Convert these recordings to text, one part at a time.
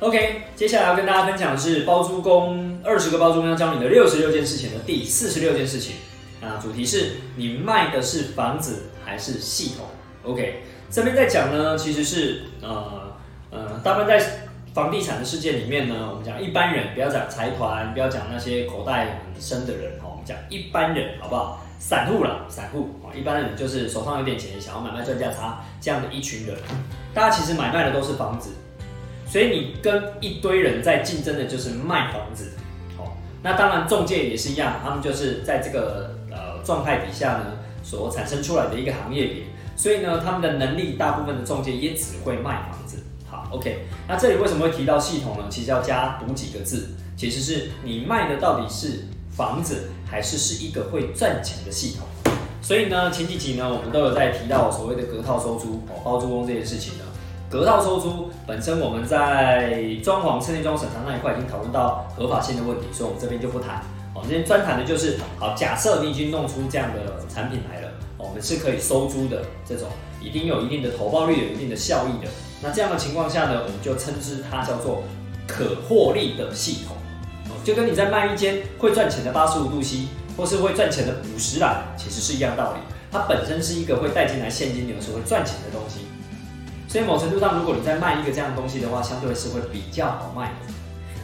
OK，接下来要跟大家分享的是包租公二十个包租公要教你的六十六件事情的第四十六件事情。啊，主题是你卖的是房子还是系统？OK，这边在讲呢，其实是呃呃，大部分在房地产的世界里面呢，我们讲一般人，不要讲财团，不要讲那些口袋很深的人哦，我们讲一般人，好不好？散户了，散户啊，一般人就是手上有点钱，想要买卖赚价差这样的一群人，大家其实买卖的都是房子。所以你跟一堆人在竞争的就是卖房子，好，那当然中介也是一样，他们就是在这个呃状态底下呢所产生出来的一个行业别，所以呢他们的能力大部分的中介也只会卖房子。好，OK，那这里为什么会提到系统呢？其实要加读几个字，其实是你卖的到底是房子还是是一个会赚钱的系统。所以呢前几集呢我们都有在提到所谓的隔套收租哦包租公这件事情呢。隔套收租本身，我们在装潢、室内装审查那一块已经讨论到合法性的问题，所以我们这边就不谈。我们今天专谈的就是，好，假设你已经弄出这样的产品来了，我们是可以收租的这种，一定有一定的投报率、有一定的效益的。那这样的情况下呢，我们就称之它叫做可获利的系统。就跟你在卖一间会赚钱的八十五度 C，或是会赚钱的五十兰，其实是一样道理。它本身是一个会带进来现金流、是会赚钱的东西。所以某程度上，如果你在卖一个这样的东西的话，相对是会比较好卖的。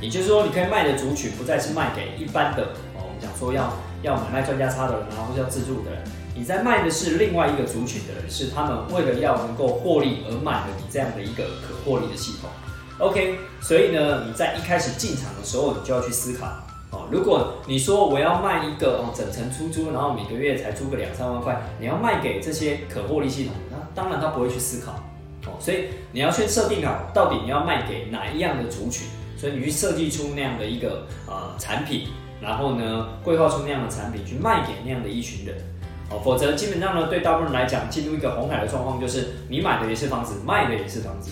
也就是说，你可以卖的族群不再是卖给一般的哦，我们讲说要要买卖专家差的人啊，或是要自助的人，你在卖的是另外一个族群的人，是他们为了要能够获利而买的你这样的一个可获利的系统。OK，所以呢，你在一开始进场的时候，你就要去思考哦，如果你说我要卖一个哦整层出租，然后每个月才租个两三万块，你要卖给这些可获利系统，那当然他不会去思考。哦，所以你要先设定好，到底你要卖给哪一样的族群，所以你去设计出那样的一个呃产品，然后呢规划出那样的产品去卖给那样的一群人，哦，否则基本上呢对大部分人来讲，进入一个红海的状况就是你买的也是房子，卖的也是房子，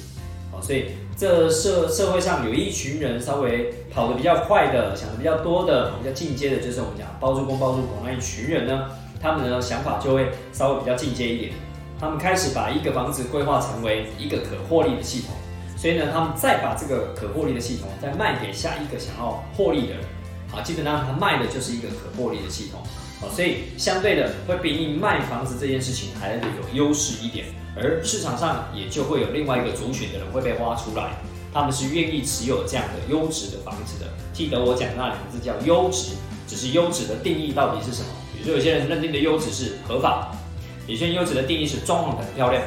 哦，所以这社社会上有一群人稍微跑得比较快的，想的比较多的，比较进阶的，就是我们讲包租公包租婆那一群人呢，他们的想法就会稍微比较进阶一点。他们开始把一个房子规划成为一个可获利的系统，所以呢，他们再把这个可获利的系统再卖给下一个想要获利的人，好，基本上他卖的就是一个可获利的系统，好，所以相对的会比你卖房子这件事情还有优势一点，而市场上也就会有另外一个族群的人会被挖出来，他们是愿意持有这样的优质的房子的。记得我讲那两个字叫优质，只是优质的定义到底是什么？比如说有些人认定的优质是合法。有些人优质的定义是装潢很漂亮，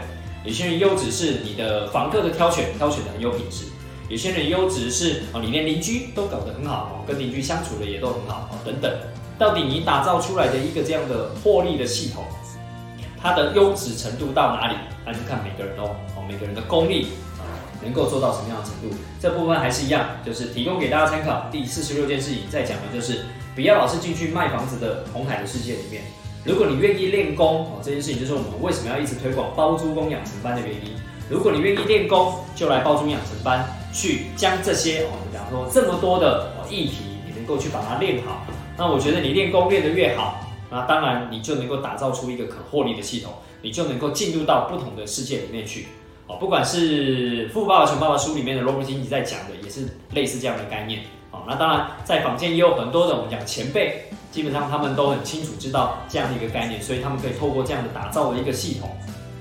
有些人优质是你的房客的挑选，挑选的很有品质，有些人优质是哦，你连邻居都搞得很好哦，跟邻居相处的也都很好哦，等等。到底你打造出来的一个这样的获利的系统，它的优质程度到哪里？那就看每个人哦，哦，每个人的功力，能够做到什么样的程度？这部分还是一样，就是提供给大家参考。第四十六件事情在讲的就是，不要老是进去卖房子的红海的世界里面。如果你愿意练功哦，这件事情就是我们为什么要一直推广包租公养成班的原因。如果你愿意练功，就来包租养成班，去将这些我们讲说这么多的议题，你能够去把它练好。那我觉得你练功练得越好，那当然你就能够打造出一个可获利的系统，你就能够进入到不同的世界里面去。哦，不管是《富爸爸穷爸爸》书里面的罗伯经济在讲的，也是类似这样的概念。哦，那当然在坊间也有很多的我们讲前辈。基本上他们都很清楚知道这样的一个概念，所以他们可以透过这样的打造的一个系统，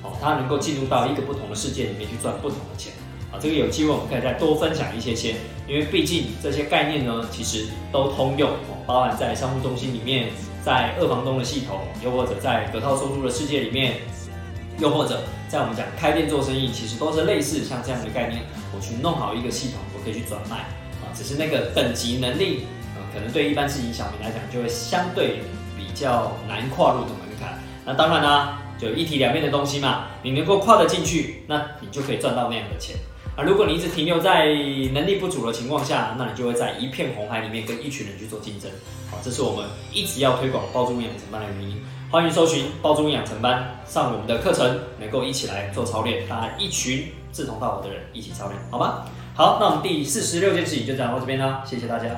哦，它能够进入到一个不同的世界里面去赚不同的钱，啊，这个有机会我们可以再多分享一些些，因为毕竟这些概念呢，其实都通用，哦，包含在商务中心里面，在二房东的系统，又或者在隔套收租的世界里面，又或者在我们讲开店做生意，其实都是类似像这样的概念，我去弄好一个系统，我可以去转卖，只是那个等级能力。可能对一般市井小民来讲，就会相对比较难跨入的门槛。那当然啦，就一体两面的东西嘛，你能够跨得进去，那你就可以赚到那样的钱。啊，如果你一直停留在能力不足的情况下，那你就会在一片红海里面跟一群人去做竞争。好，这是我们一直要推广包租养成班的原因。欢迎搜寻包租养成班，上我们的课程，能够一起来做操练，大家一群志同道合的人一起操练，好吗？好，那我们第四十六件事情就讲到这边啦，谢谢大家。